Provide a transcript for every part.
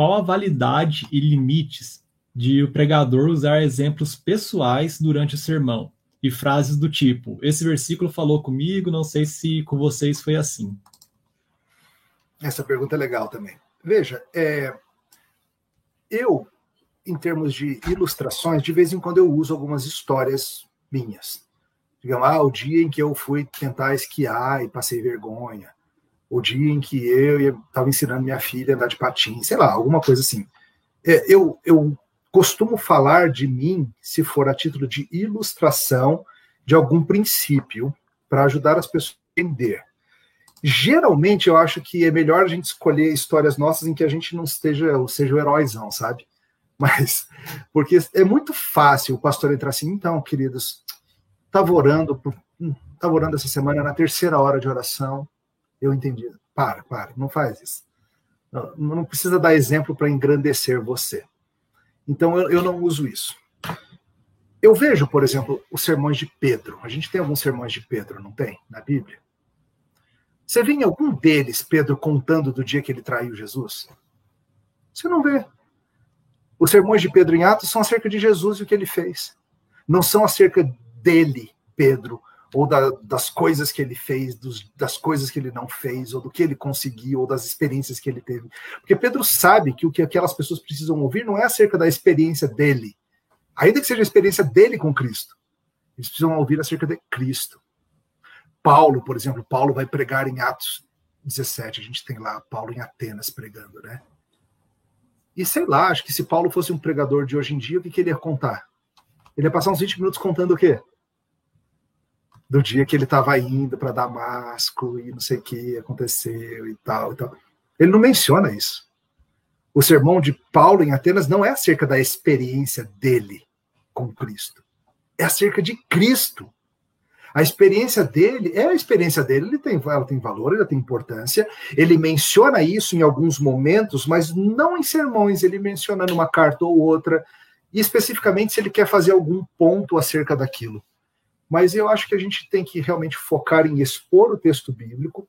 qual a validade e limites de o pregador usar exemplos pessoais durante o sermão e frases do tipo: Esse versículo falou comigo, não sei se com vocês foi assim. Essa pergunta é legal também. Veja, é, eu, em termos de ilustrações, de vez em quando eu uso algumas histórias minhas. Digamos, ah, o dia em que eu fui tentar esquiar e passei vergonha. O dia em que eu estava ensinando minha filha a andar de patins, sei lá, alguma coisa assim. É, eu, eu costumo falar de mim, se for a título de ilustração de algum princípio, para ajudar as pessoas a entender. Geralmente eu acho que é melhor a gente escolher histórias nossas em que a gente não esteja, ou seja, o heróizão, sabe? Mas, porque é muito fácil o pastor entrar assim, então, queridos, estava orando, estava orando essa semana na terceira hora de oração, eu entendi. Para, para, não faz isso. Não, não precisa dar exemplo para engrandecer você. Então eu, eu não uso isso. Eu vejo, por exemplo, os sermões de Pedro. A gente tem alguns sermões de Pedro, não tem? Na Bíblia. Você vê em algum deles Pedro contando do dia que ele traiu Jesus? Você não vê. Os sermões de Pedro em Atos são acerca de Jesus e o que ele fez. Não são acerca dele, Pedro, ou da, das coisas que ele fez, dos, das coisas que ele não fez, ou do que ele conseguiu, ou das experiências que ele teve. Porque Pedro sabe que o que aquelas pessoas precisam ouvir não é acerca da experiência dele, ainda que seja a experiência dele com Cristo. Eles precisam ouvir acerca de Cristo. Paulo, por exemplo, Paulo vai pregar em Atos 17, a gente tem lá Paulo em Atenas pregando, né? E sei lá, acho que se Paulo fosse um pregador de hoje em dia, o que, que ele ia contar? Ele ia passar uns 20 minutos contando o quê? Do dia que ele estava indo para Damasco e não sei o que aconteceu e tal, e tal. Ele não menciona isso. O sermão de Paulo em Atenas não é acerca da experiência dele com Cristo. É acerca de Cristo. A experiência dele é a experiência dele, ele tem, ela tem valor, ela tem importância. Ele menciona isso em alguns momentos, mas não em sermões, ele menciona numa carta ou outra, e especificamente se ele quer fazer algum ponto acerca daquilo. Mas eu acho que a gente tem que realmente focar em expor o texto bíblico,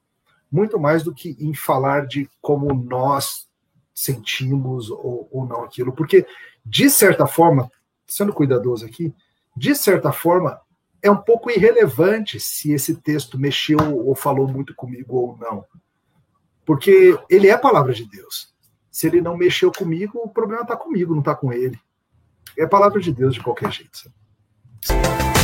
muito mais do que em falar de como nós sentimos ou, ou não aquilo. Porque, de certa forma, sendo cuidadoso aqui, de certa forma, é um pouco irrelevante se esse texto mexeu ou falou muito comigo ou não. Porque ele é a palavra de Deus. Se ele não mexeu comigo, o problema está comigo, não está com ele. É a palavra de Deus de qualquer jeito. Sabe?